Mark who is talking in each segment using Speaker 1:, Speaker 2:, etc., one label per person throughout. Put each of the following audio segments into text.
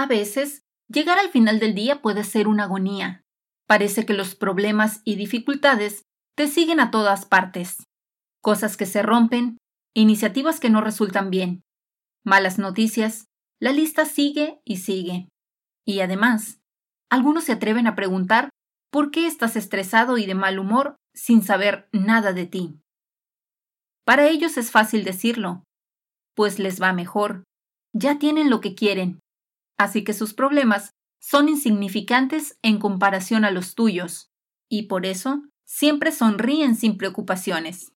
Speaker 1: A veces, llegar al final del día puede ser una agonía. Parece que los problemas y dificultades te siguen a todas partes. Cosas que se rompen, iniciativas que no resultan bien, malas noticias, la lista sigue y sigue. Y además, algunos se atreven a preguntar por qué estás estresado y de mal humor sin saber nada de ti. Para ellos es fácil decirlo, pues les va mejor, ya tienen lo que quieren, así que sus problemas son insignificantes en comparación a los tuyos, y por eso siempre sonríen sin preocupaciones.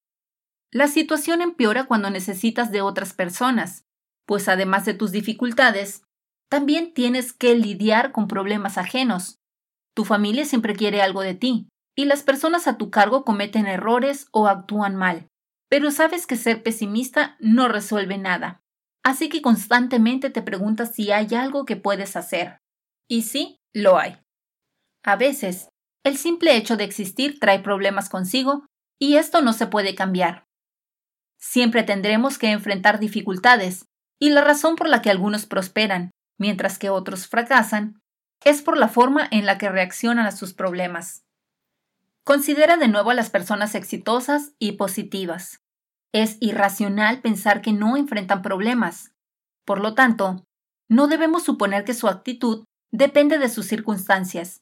Speaker 1: La situación empeora cuando necesitas de otras personas, pues además de tus dificultades, también tienes que lidiar con problemas ajenos. Tu familia siempre quiere algo de ti, y las personas a tu cargo cometen errores o actúan mal. Pero sabes que ser pesimista no resuelve nada. Así que constantemente te preguntas si hay algo que puedes hacer. Y sí, lo hay. A veces, el simple hecho de existir trae problemas consigo y esto no se puede cambiar. Siempre tendremos que enfrentar dificultades, y la razón por la que algunos prosperan, mientras que otros fracasan, es por la forma en la que reaccionan a sus problemas. Considera de nuevo a las personas exitosas y positivas. Es irracional pensar que no enfrentan problemas. Por lo tanto, no debemos suponer que su actitud depende de sus circunstancias,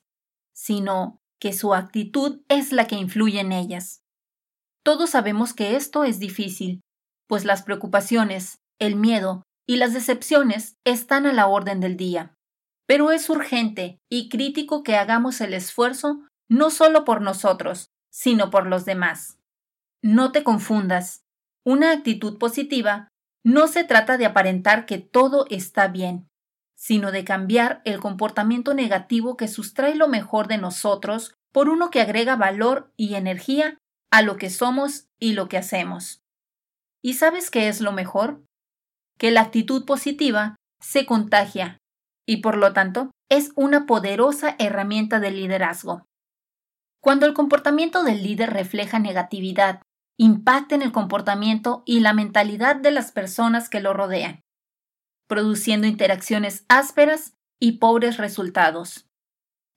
Speaker 1: sino que su actitud es la que influye en ellas. Todos sabemos que esto es difícil, pues las preocupaciones, el miedo y las decepciones están a la orden del día. Pero es urgente y crítico que hagamos el esfuerzo no solo por nosotros, sino por los demás. No te confundas. Una actitud positiva no se trata de aparentar que todo está bien, sino de cambiar el comportamiento negativo que sustrae lo mejor de nosotros por uno que agrega valor y energía a lo que somos y lo que hacemos. ¿Y sabes qué es lo mejor? Que la actitud positiva se contagia y por lo tanto es una poderosa herramienta de liderazgo. Cuando el comportamiento del líder refleja negatividad, impacta en el comportamiento y la mentalidad de las personas que lo rodean, produciendo interacciones ásperas y pobres resultados.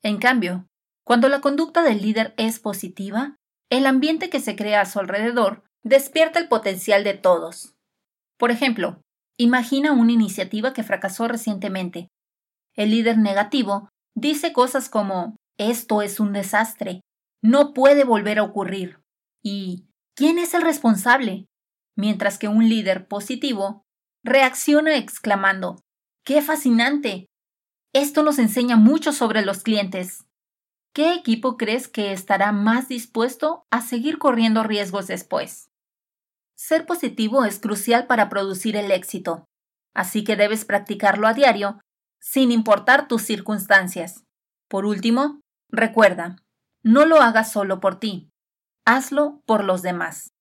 Speaker 1: En cambio, cuando la conducta del líder es positiva, el ambiente que se crea a su alrededor despierta el potencial de todos. Por ejemplo, imagina una iniciativa que fracasó recientemente. El líder negativo dice cosas como esto es un desastre, no puede volver a ocurrir y ¿quién es el responsable? Mientras que un líder positivo reacciona exclamando ¡Qué fascinante! Esto nos enseña mucho sobre los clientes. ¿Qué equipo crees que estará más dispuesto a seguir corriendo riesgos después? Ser positivo es crucial para producir el éxito, así que debes practicarlo a diario, sin importar tus circunstancias. Por último, recuerda, no lo hagas solo por ti, hazlo por los demás.